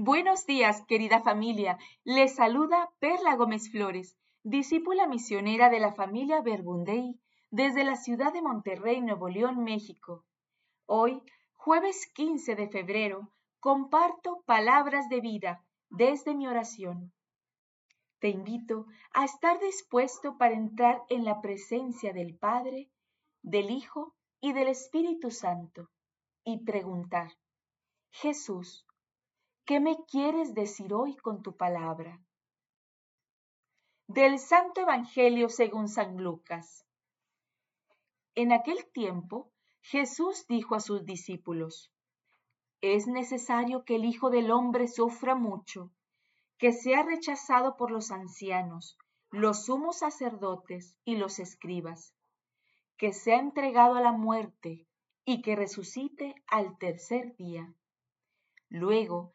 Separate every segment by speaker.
Speaker 1: Buenos días, querida familia. Les saluda Perla Gómez Flores, discípula misionera de la familia Verbundey desde la ciudad de Monterrey, Nuevo León, México. Hoy, jueves 15 de febrero, comparto palabras de vida desde mi oración. Te invito a estar dispuesto para entrar en la presencia del Padre, del Hijo y del Espíritu Santo y preguntar, Jesús, ¿Qué me quieres decir hoy con tu palabra? Del Santo Evangelio según San Lucas. En aquel tiempo, Jesús dijo a sus discípulos, Es necesario que el Hijo del Hombre sufra mucho, que sea rechazado por los ancianos, los sumos sacerdotes y los escribas, que sea entregado a la muerte y que resucite al tercer día. Luego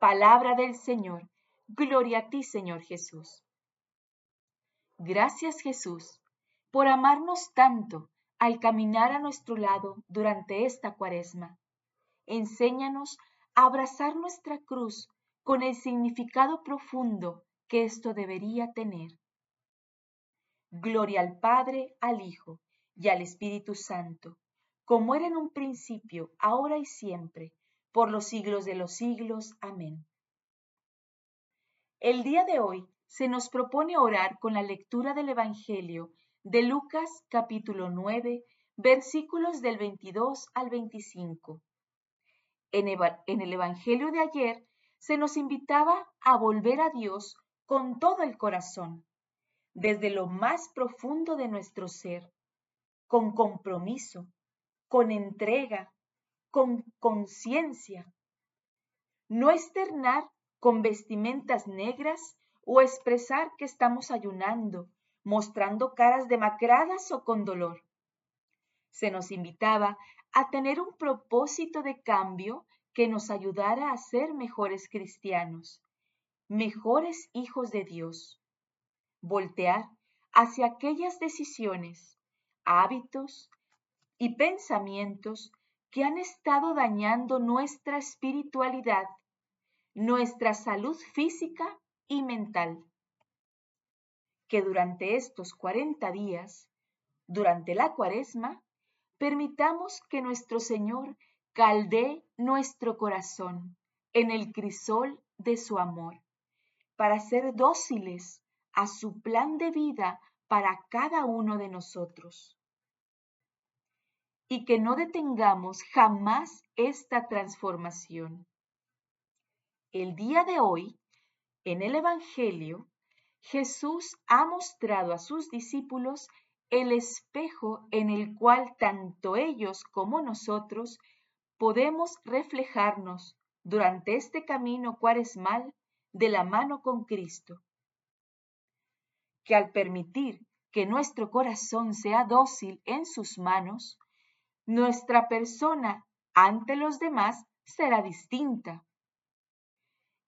Speaker 1: Palabra del Señor. Gloria a ti, Señor Jesús. Gracias, Jesús, por amarnos tanto al caminar a nuestro lado durante esta cuaresma. Enséñanos a abrazar nuestra cruz con el significado profundo que esto debería tener. Gloria al Padre, al Hijo y al Espíritu Santo, como era en un principio, ahora y siempre, por los siglos de los siglos. Amén. El día de hoy se nos propone orar con la lectura del Evangelio de Lucas capítulo 9, versículos del 22 al 25. En, el Evangelio de ayer se nos invitaba a volver a Dios con todo el corazón, desde lo más profundo de nuestro ser, con compromiso, con entrega, con conciencia. No externar con vestimentas negras o expresar que estamos ayunando, mostrando caras demacradas o con dolor. Se nos invitaba a tener un propósito de cambio que nos ayudara a ser mejores cristianos, mejores hijos de Dios. Voltear hacia aquellas decisiones, hábitos y pensamientos que han estado dañando nuestra espiritualidad, nuestra salud física y mental. Que durante estos 40 días, durante la cuaresma, permitamos que nuestro Señor caldee nuestro corazón en el crisol de su amor, para ser dóciles a su plan de vida para cada uno de nosotros y que no detengamos jamás esta transformación. El día de hoy, en el Evangelio, Jesús ha mostrado a sus discípulos el espejo en el cual tanto ellos como nosotros podemos reflejarnos durante este camino cuaresmal de la mano con Cristo. Que al permitir que nuestro corazón sea dócil en sus manos, nuestra persona ante los demás será distinta.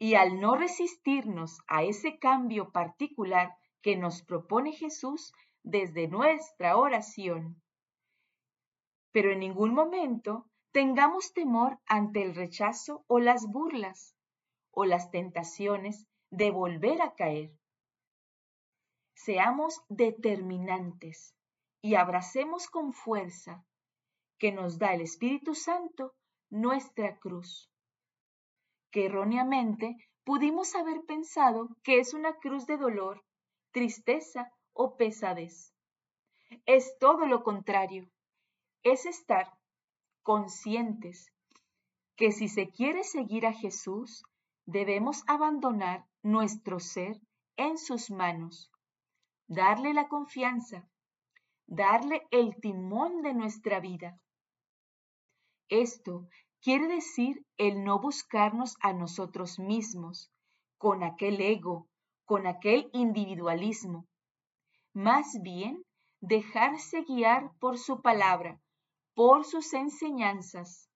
Speaker 1: Y al no resistirnos a ese cambio particular que nos propone Jesús desde nuestra oración, pero en ningún momento tengamos temor ante el rechazo o las burlas o las tentaciones de volver a caer. Seamos determinantes y abracemos con fuerza que nos da el Espíritu Santo nuestra cruz, que erróneamente pudimos haber pensado que es una cruz de dolor, tristeza o pesadez. Es todo lo contrario, es estar conscientes que si se quiere seguir a Jesús, debemos abandonar nuestro ser en sus manos, darle la confianza, darle el timón de nuestra vida esto quiere decir el no buscarnos a nosotros mismos, con aquel ego, con aquel individualismo. Más bien, dejarse guiar por su palabra, por sus enseñanzas.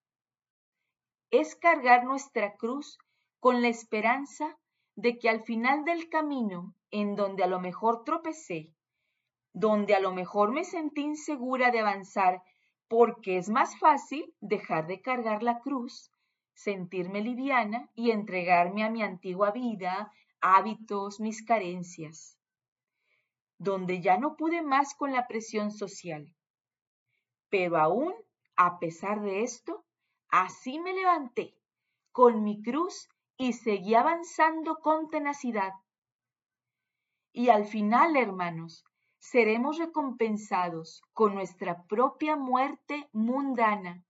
Speaker 1: Es cargar nuestra cruz con la esperanza de que al final del camino, en donde a lo mejor tropecé, donde a lo mejor me sentí insegura de avanzar porque es más fácil dejar de cargar la cruz, sentirme liviana y entregarme a mi antigua vida, hábitos, mis carencias, donde ya no pude más con la presión social. Pero aún, a pesar de esto, así me levanté con mi cruz y seguí avanzando con tenacidad. Y al final, hermanos, seremos recompensados con nuestra propia muerte mundana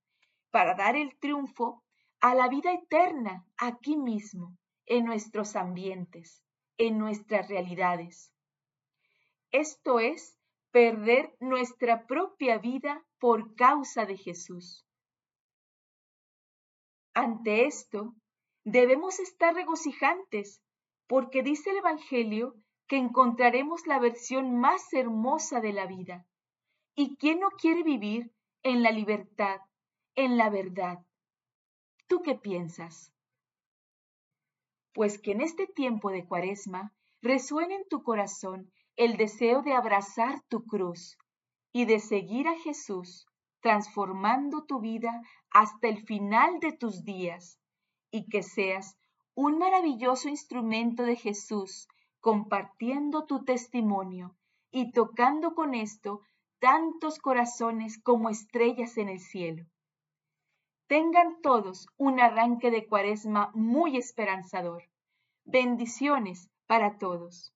Speaker 1: para dar el triunfo a la vida eterna aquí mismo, en nuestros ambientes, en nuestras realidades. Esto es perder nuestra propia vida por causa de Jesús. Ante esto, debemos estar regocijantes, porque dice el Evangelio que encontraremos la versión más hermosa de la vida. ¿Y quién no quiere vivir en la libertad, en la verdad? ¿Tú qué piensas? Pues que en este tiempo de cuaresma resuene en tu corazón el deseo de abrazar tu cruz y de seguir a Jesús, transformando tu vida hasta el final de tus días, y que seas un maravilloso instrumento de Jesús compartiendo tu testimonio y tocando con esto tantos corazones como estrellas en el cielo. Tengan todos un arranque de cuaresma muy esperanzador. Bendiciones para todos.